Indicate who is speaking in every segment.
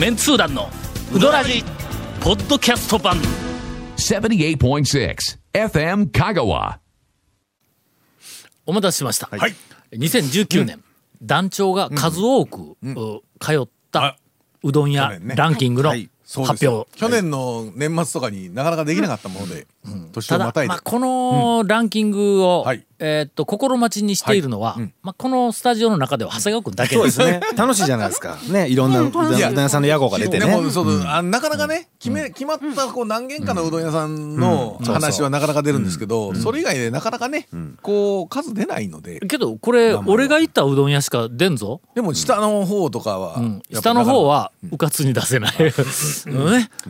Speaker 1: メンツー団のウドラジポッドキャスト版。
Speaker 2: 78.6 FM Kagawa.
Speaker 1: お待たせしました、
Speaker 3: はい。
Speaker 1: 2019年、団長が数多く、う通ったうどん屋ランキングの発表、
Speaker 3: 去年の年末とかになかなかできなかったもので、年
Speaker 1: ただ
Speaker 3: をまたいで、
Speaker 1: まあ、このランキングを、
Speaker 3: はい。
Speaker 1: えーっと心待ちにしているのは、まあ、このスタジオの中では長谷川君だけ
Speaker 4: そうですね。楽しいじゃないですか。ね、いろんなうどん屋さんの屋号が出てね。
Speaker 3: でもそうあなかなかね決め決まったこう何軒かのうどん屋さんの話はなかなか出るんですけど、それ以外でなかなかね、こう数出ないので。
Speaker 1: けどこれ俺が行ったうどん屋しか出んぞ、
Speaker 3: でも下の方とかは、
Speaker 1: 下の方はうかつに出せない、うん。ね、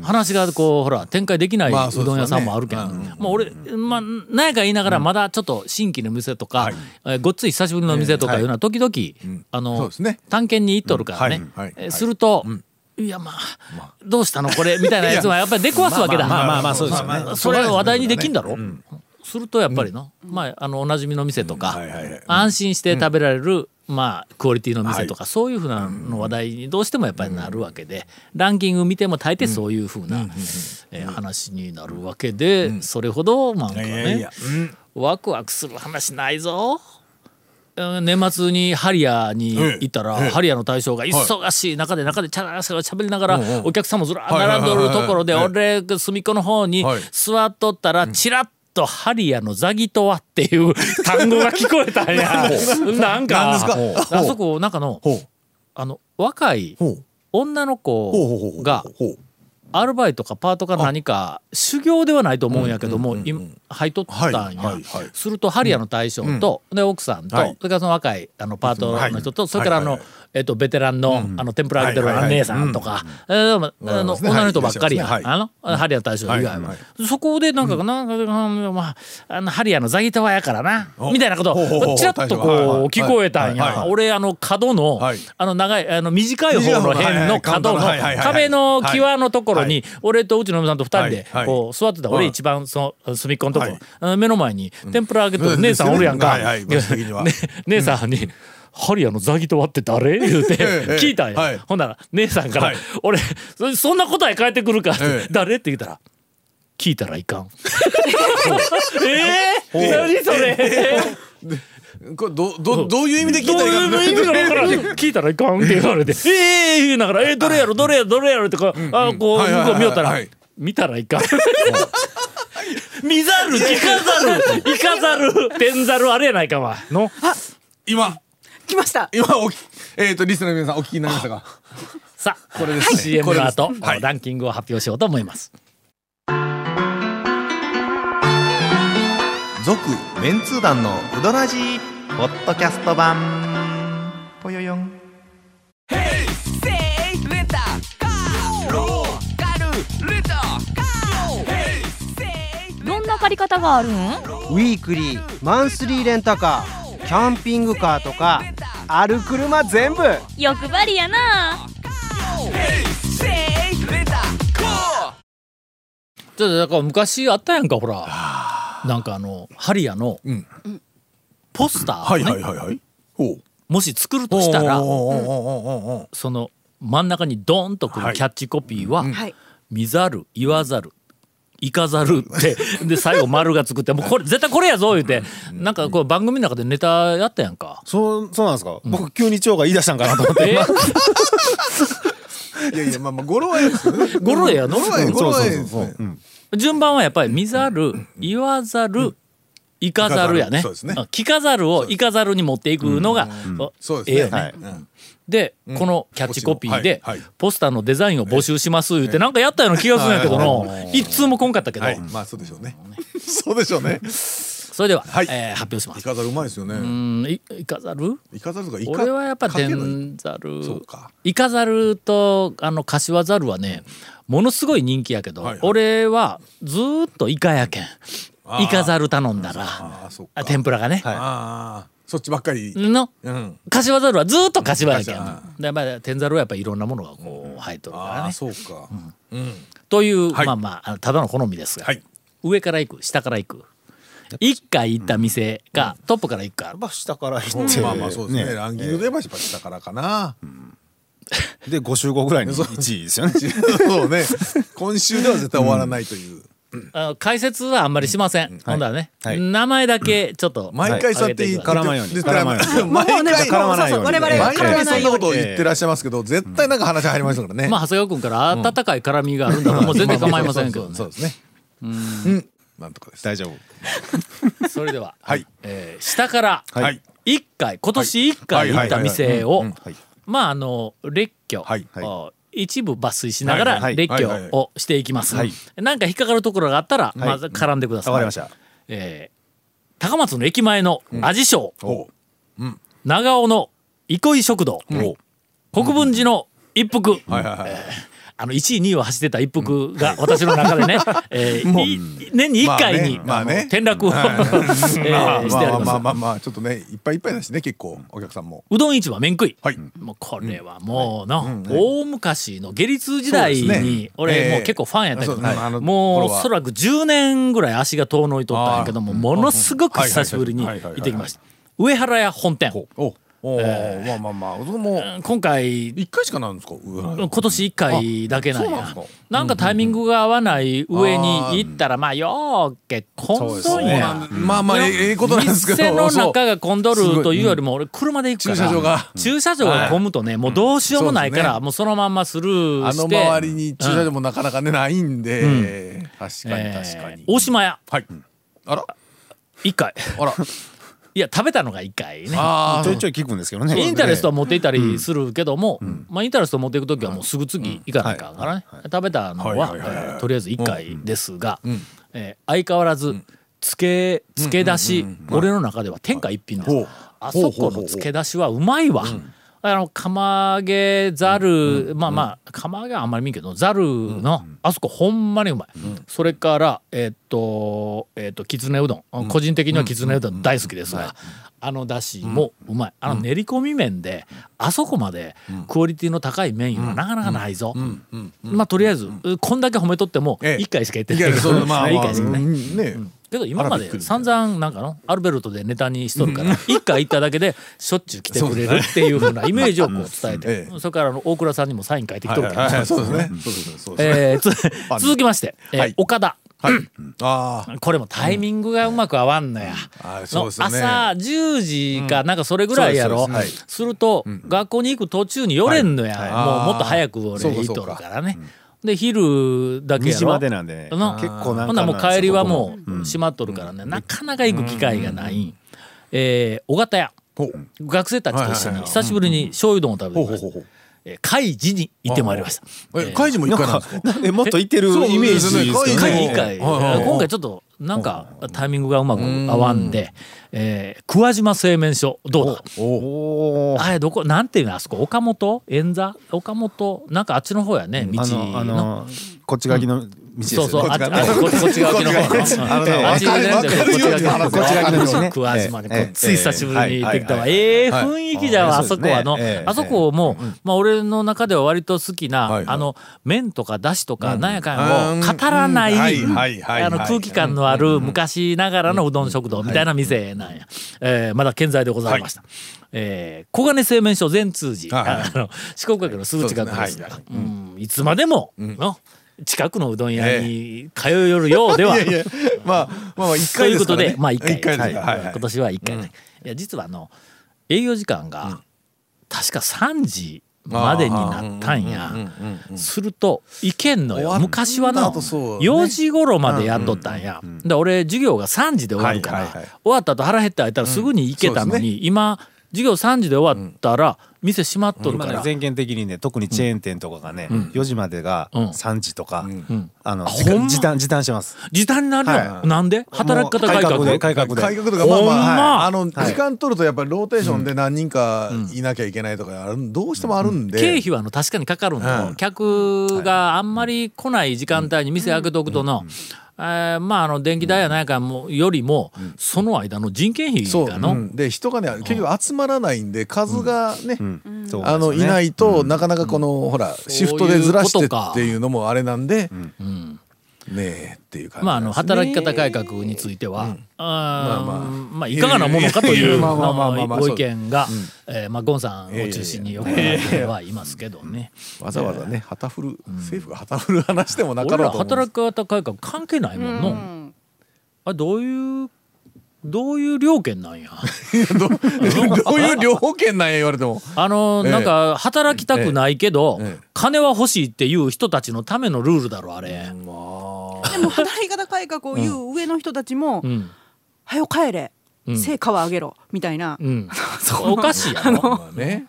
Speaker 1: 話がこうほら展開できないうどん屋さんもあるけど、
Speaker 3: うん。
Speaker 1: まあ俺まあ何やか言いながらまだちょっと新規の店とか、えーごっつい久しぶりの店とかいうのは時々、あの、探検に行っとるからね、すると、いやまあ、どうしたのこれ？みたいなやつはやっぱり出くわすわけだ。
Speaker 4: まあまあまあそうですよね。
Speaker 1: それを話題にできんだろ、するとやっぱりの、まああのおなじみの店とか、
Speaker 3: はいはいはい。
Speaker 1: 安心して食べられる、まあクオリティの店とか、そういうふうなの話題にどうしてもやっぱりなるわけで、ランキング見ても大抵そういうふうな、えー話になるわけで、それほどなんかね
Speaker 3: いやいや
Speaker 1: ワクワクする話ないぞ。うん年末にハリアーに行ったら、ハリアーの大将が忙しい中で中でチャラチャラ喋りながら、お客さん。もずらー並んどるところで、
Speaker 3: はい
Speaker 1: 俺隅っこの方に
Speaker 3: はい。
Speaker 1: 座っとったら、チラッとハリアのザギトワっていう単語が聞こえたんや。なんか、あそこ、なんかの、あの、若い女の子が、アルバイトかパートか何か修行ではないと思うんやけども、今入っとったんや、するとハリアの大将と、で奥さんと、
Speaker 3: はい。
Speaker 1: それからその若いあのパートの人と、それからあの、えっとベテランの,、あの天ぷら揚げてる姉さんとか、えあの女の人ばっかりや、
Speaker 3: はい。
Speaker 1: あのハリアの大将以外は、そこでなんか、なんか、うんまあ、あのハリアのザギタワやからな。みたいなこと
Speaker 3: ほうほうほう
Speaker 1: ちらっとこう、聞こえたんや、俺あの角の、
Speaker 3: はい。
Speaker 1: あの長いあの短い方の辺の角の壁の際のところに
Speaker 3: はい。
Speaker 1: 俺とうちの嫁さんと二人でこう座ってた
Speaker 3: はい。
Speaker 1: 俺一番その隅っこのとこ
Speaker 3: はい。
Speaker 1: あの目の前に天ぷら揚げてる
Speaker 3: うん
Speaker 1: 姉さんおるやんか。姉さんに「ハリアのザギトワって誰?」言うて
Speaker 3: ええ
Speaker 1: 聞いたん
Speaker 3: はい。
Speaker 1: やほんなら姉さんから
Speaker 3: はい「
Speaker 1: 俺そそんな答え返ってくるか」って
Speaker 3: ええ
Speaker 1: 誰?」って言ったら「聞いたらいかん」えー何それ？
Speaker 3: これどどどういう意味で聞い
Speaker 1: どう
Speaker 3: たらいいか
Speaker 1: いう意味か分からん 聞いたらいかんって言われて「ええ。ー!」言いながら「えー、どれやろ？どれやろ？どれやろ」ってこう、あこう向こう見よったら、
Speaker 3: はい
Speaker 1: 見たらいかん。見ざる聞かざる行かざる。天ざるあれやないかわの？
Speaker 3: 今。
Speaker 5: 来ました。
Speaker 3: 今おきえっ、とリスナーの皆さんお聞きになりましたか？
Speaker 1: さあ
Speaker 3: これですね。
Speaker 1: CM
Speaker 3: これです。
Speaker 1: の後、
Speaker 3: はい。
Speaker 1: ランキングを発表しようと思います。
Speaker 4: 続メンツー団のうどらじポッドキャスト版。ぽよよん
Speaker 6: り方があるん？
Speaker 7: ウィークリーマンスリーレンタカーキャンピングカーとかある車全部。
Speaker 6: 欲張りやな。
Speaker 1: ちょっとだから昔あったやんかほら。なんかあのハリアの
Speaker 3: ん。
Speaker 1: ポスターを
Speaker 3: はい
Speaker 1: ね、
Speaker 3: はいはいはい。ほう。
Speaker 1: もし作るとしたらその真ん中にドーンとくるキャッチコピーは
Speaker 5: はい。
Speaker 1: 「見ざる言わざる」行かざるって。で最後丸がつくって。もうこれ絶対これやぞ言うて。なんかこう番組の中でネタやったやんか。
Speaker 4: そうそうなんですか、僕急に腸が言い出したんかなと思って。
Speaker 1: え？
Speaker 3: いやいやまあまあ語呂はいいですよ。ね
Speaker 1: 語呂やの
Speaker 3: 語呂はいい語呂はいいで
Speaker 1: 順番はやっぱり見ざる言わざる行かざるやね。
Speaker 3: そうですね。
Speaker 1: 聞かざるを行かざるに持っていくのがええよね。でこのキャッチコピーでポスターのデザインを募集します言うてなんかやったような気がするんやけどの一通も来んかったけど。
Speaker 3: はい。まあそうでしょうね。そうでしょうね。
Speaker 1: それでは
Speaker 3: はい。
Speaker 1: えー発表します。
Speaker 3: イカザルうまいですよね。
Speaker 1: うんい行かざる？
Speaker 3: イカザルとかイカ
Speaker 1: 俺はやっぱ
Speaker 3: かける
Speaker 1: 天ざる。
Speaker 3: そうか。
Speaker 1: イカザルとあの柏ザルはねものすごい人気やけど、俺はずーっとイカやけんイカザル頼んだら。天ぷらがね、
Speaker 3: ああそっちばっかり。
Speaker 1: の
Speaker 3: うん。
Speaker 1: 柏ザルはずーっと柏やけん。
Speaker 3: 柏
Speaker 1: でまあ天ざるはやっぱりいろんなものがこう入っとるからね。
Speaker 3: そうか。うん。
Speaker 1: という、
Speaker 3: はい。
Speaker 1: まあまあただの好みですが、
Speaker 3: はい。
Speaker 1: 上から行く下から行く。一回行った店がトップから行くか、
Speaker 4: まあ下から行って
Speaker 3: まあまあそうですね。
Speaker 4: ね。
Speaker 3: ランキングで言えば下からかな。
Speaker 5: で5週後ぐらいに1位ですよね。
Speaker 3: そうね。今週では絶対終わらないという。
Speaker 1: あの解説はあんまりしません。ほんだらね、
Speaker 5: はい。
Speaker 1: 名前だけちょっと、
Speaker 3: 毎回そうやって言って
Speaker 5: 絡まんように。
Speaker 3: で
Speaker 5: 絡まんように。
Speaker 3: 毎回
Speaker 5: 絡まないように。
Speaker 7: 我々は
Speaker 3: 毎
Speaker 7: 絡ま
Speaker 3: 回そんなこ
Speaker 7: ないように
Speaker 3: とを言ってらっしゃいますけど、絶対なんか話入りましたからね。
Speaker 1: まあ、長谷川君から温かい絡みがあるんだともう全然構いませんけどね。
Speaker 3: そう。ですね。うん。なんとかです。
Speaker 5: 大丈夫。
Speaker 1: それでは、
Speaker 3: はい。
Speaker 1: えー下から
Speaker 3: はい。
Speaker 1: 1回、今年1回行った店を、
Speaker 5: はい。
Speaker 1: まあ、あの、列挙、
Speaker 3: はい。
Speaker 5: はい。
Speaker 1: あ一部抜粋しながら
Speaker 5: はい
Speaker 1: 列
Speaker 3: はい。
Speaker 1: 挙をしていきます。
Speaker 5: はい
Speaker 1: なんか引っかかるところがあったら、まず絡んでください。
Speaker 5: わかりました。
Speaker 1: えー高松の駅前の味賞、
Speaker 3: お
Speaker 1: 長尾の憩い食堂、国分寺の一服、
Speaker 3: はいはいはい。
Speaker 1: あの1位2位を走ってた一服が私の中でね、えーい年に1回に、転落を、してあります。
Speaker 3: まあまあまあまあ、ちょっとね、いっぱいいっぱいだしね、結構、お客さんも。
Speaker 1: うどん市場麺食い。
Speaker 3: はい。
Speaker 1: もうこれはもうな、大昔の下律時代に俺もう結構ファンやったけど、もうおそらく10年ぐらい足が遠のいとったんやけども、ものすごく
Speaker 3: はい
Speaker 1: 久しぶりに行ってきました。上原屋本店。
Speaker 3: おおーまあまあまあ、それも、
Speaker 1: 今回、
Speaker 3: 一回しかなるんですか？
Speaker 1: 今年1回だけなんや。
Speaker 3: なんか？
Speaker 1: なんかタイミングが合わない上に行ったらまあよーけ混んどん。や
Speaker 3: まあまあ、ええええことなんですけど。
Speaker 1: 店の中が混んどるというよりも俺車で行くから。
Speaker 3: 駐車場が。
Speaker 1: 駐車場が混むとねもうどうしようもないからもうそのまんまスルー
Speaker 3: あの
Speaker 1: して
Speaker 3: 周りに駐車場もなかなかね、ないんで、確かに
Speaker 1: え
Speaker 3: 確かに。
Speaker 1: ー。大島屋。
Speaker 3: はい。あら。
Speaker 1: 1回。
Speaker 3: あら。
Speaker 1: いや食べたのが1回ね。
Speaker 3: あ
Speaker 5: ちょいちょい聞くんですけどね。
Speaker 1: インタレストは持っていたりするけども、まあ、インタレスト持っていく時はもうすぐ次行かないからからね、食べたのは、とりあえず1回ですが、えー相変わらずつけつけ出し、俺の中では天下一品です、あそこのつけ出しはうまいわ。あの釜揚げざる、まあまあ釜揚げはあんまり見んけどざるの、あそこほんまにうまい、それからえーっとえーっときつねうどん、個人的にはきつねうどん大好きですが、あのだしもうまい。あの練り込み麺であそこまでクオリティの高い麺いうのはなかなかないぞ、まあとりあえずこんだけ褒めとっても
Speaker 3: ええ。
Speaker 1: 1回しか言ってない。けど
Speaker 3: まあ
Speaker 1: 1
Speaker 3: まあ、
Speaker 1: 回しかね。けど今まで散々なんかのアルベルトでネタにしとるから一回行っただけでしょっちゅう来てくれるっていうふうなイメージをこう伝えて
Speaker 3: ええ
Speaker 1: それから大倉さんにもサイン書いてきとるから続きましてえー
Speaker 3: はい。
Speaker 1: 岡田。
Speaker 3: ああ。
Speaker 1: これもタイミングがうまく合わんのや。
Speaker 3: あーそう
Speaker 1: の朝10時かなんかそれぐらいやろ、
Speaker 3: す
Speaker 1: ると、学校に行く途中に寄れんのや、
Speaker 3: はい。
Speaker 1: もうもっと早く俺
Speaker 3: そうか
Speaker 1: 行っとるからね。で昼だけ
Speaker 5: 2
Speaker 1: やろ？
Speaker 5: 時までなんで。
Speaker 1: な。
Speaker 5: 結構なんか
Speaker 1: ほんならもう帰りはも
Speaker 5: う
Speaker 1: う閉まっとるからね、なかなか行く機会がない。ん。えー、尾形屋。学生たちと一緒に久しぶりに醤油丼を食べてきました海事に行ってまいりました。
Speaker 3: え、開示も一回なんで
Speaker 5: もっといってるイメージですけど
Speaker 3: そう
Speaker 1: 会
Speaker 5: ね
Speaker 1: 議会、
Speaker 3: はいはいはい。
Speaker 1: 今回ちょっとなんかタイミングがうまく合わんで、えー、桑島製麺所どうだ？あれどこなんていうのあそこ岡本？円座？岡本？なんかあっちの方やね道
Speaker 5: あ
Speaker 1: の
Speaker 5: こっち側の
Speaker 1: そうそう。あっちあここっち側の方の。うんあっちねこっち側の
Speaker 5: こっち側の道ね。
Speaker 1: 桑島にこ
Speaker 5: ええ
Speaker 1: うつい久しぶりに行ってきたわ
Speaker 3: はい
Speaker 1: ええ雰囲気じゃわあそこはのあそこもまあ俺の中では割と好きなあの麺とかだしとかなんやかんを語らない
Speaker 3: はいはいはい
Speaker 1: あの空気感のある昔ながらのうどん食堂みたいな店な。んや、えーまだ健在でございました、えー小金製麺所善通寺、あの四国学のすぐ近くですが
Speaker 3: そう
Speaker 1: うん。いつまでも、の近くのうどん屋に通いよるようでは、
Speaker 3: いやいや、まあ、まあまあ、一
Speaker 1: と
Speaker 3: 回
Speaker 1: いうことで。まあ一回。
Speaker 3: 一回はい。はい
Speaker 1: 今年は一回。ね、いや実はあの営業時間が、確か3時までになったんや。するといけんのよ。昔はの
Speaker 3: 後そう。ね
Speaker 1: 4時頃までやっとったんや。で俺授業が3時で終わるから、
Speaker 3: はいはいはい。
Speaker 1: 終わった後腹減って空いたらすぐに行けたのに、今授業3時で終わったら店閉まっとるから、
Speaker 5: まあね全県的にね特にチェーン店とかがね4時までが
Speaker 1: うん。
Speaker 5: 3時とか
Speaker 1: ん。
Speaker 5: あの時短時短してます。
Speaker 1: 時短になるよ、
Speaker 5: はい。
Speaker 1: なんで？働き方改革
Speaker 5: で？改革で。
Speaker 3: 改革とか、まあま
Speaker 1: ほんま？
Speaker 3: あ、あの、時間取るとやっぱりローテーションで何人かいなきゃいけないとかある、どうしてもあるんで。
Speaker 1: 経費はあの確かにかかるんと、
Speaker 3: うん
Speaker 1: 客があんまり来ない時間帯に店開けておくとの、えーまああの電気代やないかもよりも、その間の人件費
Speaker 3: そう、
Speaker 1: がの、
Speaker 3: うん。で、人がね、結局集まらないんで、数がね、
Speaker 5: うん。そう
Speaker 3: あの、いないいと、なかなかこの、ほら、シフトでずらしてっていうのもあれなんで、えっていう感じ
Speaker 1: まあ、あの働き方改革については、あー
Speaker 3: まあまあ。
Speaker 1: まあいかがなものかという
Speaker 3: まあまあまあまあまあ
Speaker 1: ご意見が、えーまあ、ゴンさんを中心によくはいますけどね。
Speaker 3: わざわざね旗振る政府が旗振る話でもなかろうと思
Speaker 1: 働き方改革関係ないもんの。あどういうどういう料件なんや？
Speaker 3: ど どういう両保険なんや言われても。
Speaker 1: あの、
Speaker 3: ええ
Speaker 1: なんか働きたくないけど、
Speaker 3: ええ。
Speaker 1: 金は欲しいっていう人たちのためのルールだろあれ。
Speaker 8: でも働き方改革を言う上の人たちも
Speaker 1: うん「
Speaker 8: はよ帰れ。
Speaker 1: うん。
Speaker 8: 成果は上げろ」みたいな。
Speaker 1: うん、おかしいやろ。
Speaker 3: まあね。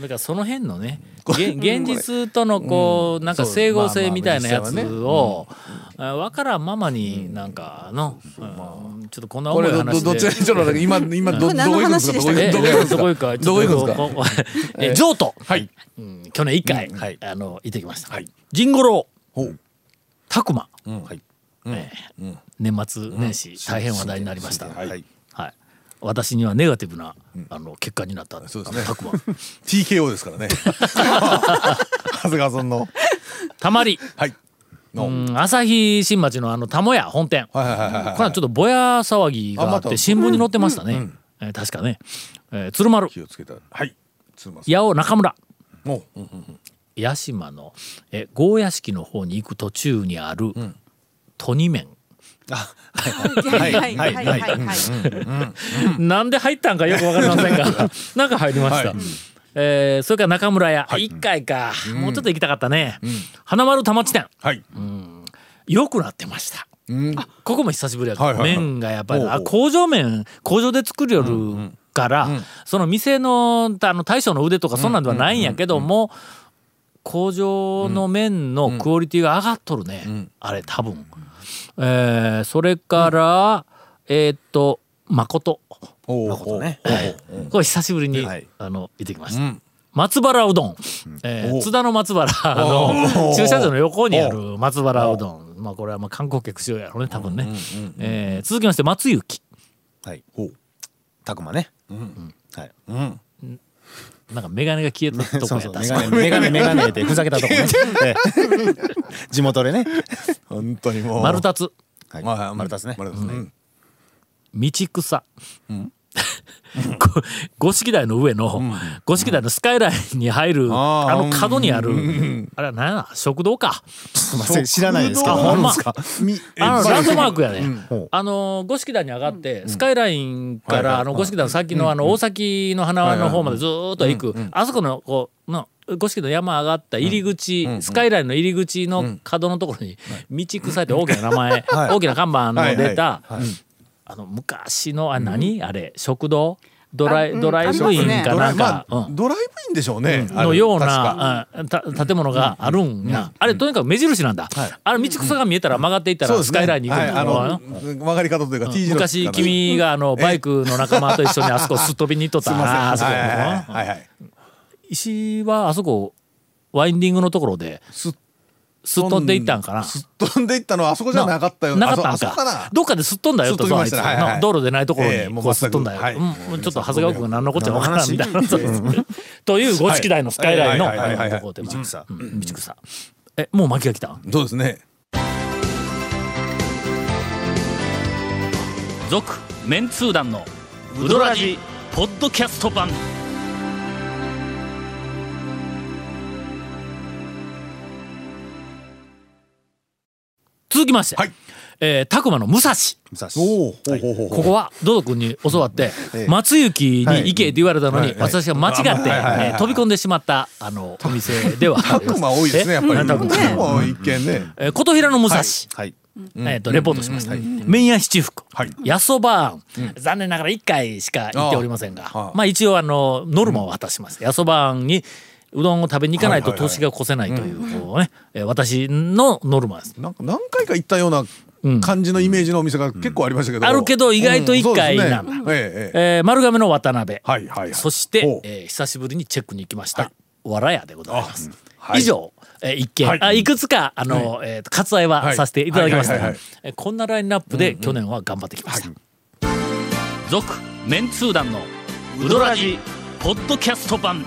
Speaker 1: だからその辺のね げ現実とのこうなんか整合性みたいなやつをあ分からんままになんかのうん。ちょっとこんな
Speaker 3: これど
Speaker 1: 重い話で。
Speaker 3: 今今どどこ行くんですか？どこ
Speaker 1: え
Speaker 3: どこ行くんですか？
Speaker 1: どこ行く
Speaker 3: んですか？
Speaker 1: ちょっとこうえ譲渡
Speaker 3: はい。
Speaker 1: うん。去年一回
Speaker 5: うん。はい。
Speaker 1: あの行ってきました。
Speaker 3: はい。
Speaker 1: ジンゴロ
Speaker 3: ほう
Speaker 1: 拓磨
Speaker 5: はい。
Speaker 1: ええ。年末年始大変話題になりました。
Speaker 5: はい。
Speaker 1: はい。私にはネガティブなあの結果になった
Speaker 3: そうですね。
Speaker 1: あの拓磨
Speaker 3: TKO ですからね。長谷川さんの。
Speaker 1: たまり。
Speaker 3: はい。の。
Speaker 1: うん。朝日新町のあの玉屋本店。
Speaker 3: はいはいはいはい
Speaker 1: これはちょっとぼや騒ぎがあっ
Speaker 3: あまた
Speaker 1: て。新聞に載ってましたね、えー確かね、えー鶴丸。
Speaker 3: 気をつけた。はい。すみませ
Speaker 1: 八尾中村。
Speaker 3: んもう
Speaker 1: 八島の、えー郷屋敷の方に行く途中にある、とに麺
Speaker 8: はいはい。はい。はい。はい。はい。
Speaker 1: なんで入ったんかよくわかりませんが。なんか入りました、
Speaker 3: はい。
Speaker 1: えーそれから中村屋、一回か、もうちょっと行きたかったね、花丸田町店。
Speaker 3: はい。
Speaker 1: 良くなってました。
Speaker 3: うん。
Speaker 1: ここも久しぶりやった、
Speaker 3: はいはいはい。
Speaker 1: 麺がやっぱりあ工場麺工場で作るよるから、その店のあの大将の腕とかそんなんではないんやけども、工場の麺のクオリティが上がっとるね、あれ多分。えーそれから、えーっと誠。
Speaker 5: 誠ね。
Speaker 1: これ久しぶりに、
Speaker 5: はい。
Speaker 1: あの行ってきました。
Speaker 3: うん。
Speaker 1: 松原うどん、えー
Speaker 3: お
Speaker 1: 津田の松原の駐車場の横にある松原うどん。まあこれはまあ観光客しようやろうね多分ね、えー続きまして松雪。
Speaker 5: はい。たくまね。はい。
Speaker 3: うん
Speaker 1: なんか眼鏡が消えたとこ
Speaker 5: そうそう
Speaker 1: や確か
Speaker 5: メガネメガネメガネでふざけたとこね。ええ。地元でね。
Speaker 3: 本当にもう。
Speaker 1: 丸太
Speaker 5: はい
Speaker 3: はい。はい
Speaker 5: 丸太ですね。
Speaker 3: 丸太ですね
Speaker 1: 道草、ご 五色台の上の、五色台のスカイラインに入る、
Speaker 3: あ
Speaker 1: の角にある、あれは何や？な食堂か。
Speaker 5: すいません知らないですけど
Speaker 1: あほんま
Speaker 5: あ
Speaker 1: のランドマークやね、あの五色台に上がって、スカイラインから、あの五色台の先のあの大崎の花の方までずーっと行く、あそこのこうの五色の山上がった入り口、スカイラインの入り口の角のところに「道草」って大きな名前、
Speaker 5: はい。
Speaker 1: 大きな看板の出た、あの昔のあ何、あれ食堂？ドライ
Speaker 8: あうん
Speaker 1: ドライブインか
Speaker 3: ドライ
Speaker 1: なんか、
Speaker 3: まあ
Speaker 1: うん。
Speaker 3: ドライブインでしょうね
Speaker 1: のような建物があるんや、あれとにかく目印なんだ、あれ道草が見えたら曲がっていったらスカイラインに行くんだ
Speaker 3: はい。
Speaker 1: ろ
Speaker 3: あの曲がり方というか T 字の
Speaker 1: 昔君があのバイクの仲間と一緒にあそこすっ飛びに行っとった。
Speaker 3: すいません。
Speaker 1: なあそこ
Speaker 3: はいはいはいはい。
Speaker 1: 石はあそこワインディングのところですすっ飛んでいったんかな。
Speaker 3: すっ飛んでいったのはあそこじゃなかったよ。
Speaker 1: なかったん
Speaker 3: か。
Speaker 1: どっかですっ飛んだよとそうあいつ。
Speaker 3: ねはいはい
Speaker 1: 道路でないところにこうすっ飛んだよ、うん。ちょっと長谷川君が何のこっちゃ分からんみたいな。そうですという五色台のスカイラインの
Speaker 5: 道草。
Speaker 1: えもう巻きが来た？
Speaker 3: そうですね。
Speaker 1: 続メンツー団のウドラジポッドキャスト版続きまして、
Speaker 3: はい。
Speaker 1: えー、拓磨の武蔵。ここはドド君に教わって、
Speaker 5: ええ。
Speaker 1: 松雪に行けって言われたのに、私が間違って、えー飛び込んでしまったあのお店では。あります
Speaker 3: タクマ多いですねやっぱり。
Speaker 1: えタクマ
Speaker 3: 一見ね。
Speaker 1: えー琴平の武蔵、
Speaker 5: はい。
Speaker 1: えー、とレポートしました、麺屋七福、
Speaker 3: はい。
Speaker 1: やそばあん、残念ながら1回しか行っておりませんが。
Speaker 3: ああ
Speaker 1: まあ一応あのノルマを果たしました、やそばにうどんを食べに行かないと
Speaker 3: はいはいはい
Speaker 1: 年が越せないというこうね、えー私のノルマです。
Speaker 3: なんか何回か行ったような
Speaker 1: うん。
Speaker 3: 感じのイメージのお店が結構ありましたけど。
Speaker 1: あるけど意外と一回
Speaker 3: うん
Speaker 1: なんだ
Speaker 3: ええ
Speaker 1: 丸亀の渡辺、
Speaker 3: はいはいはい。
Speaker 1: そしてえー久しぶりにチェックに行きました、わらやでございます、
Speaker 3: はい。
Speaker 1: 以上、えー一件、
Speaker 3: はい。
Speaker 1: あいくつかあの、え割愛はさせていただきました。がこんなラインナップで去年は頑張ってきました「続、メンツー団のウドラジポッドキャスト版」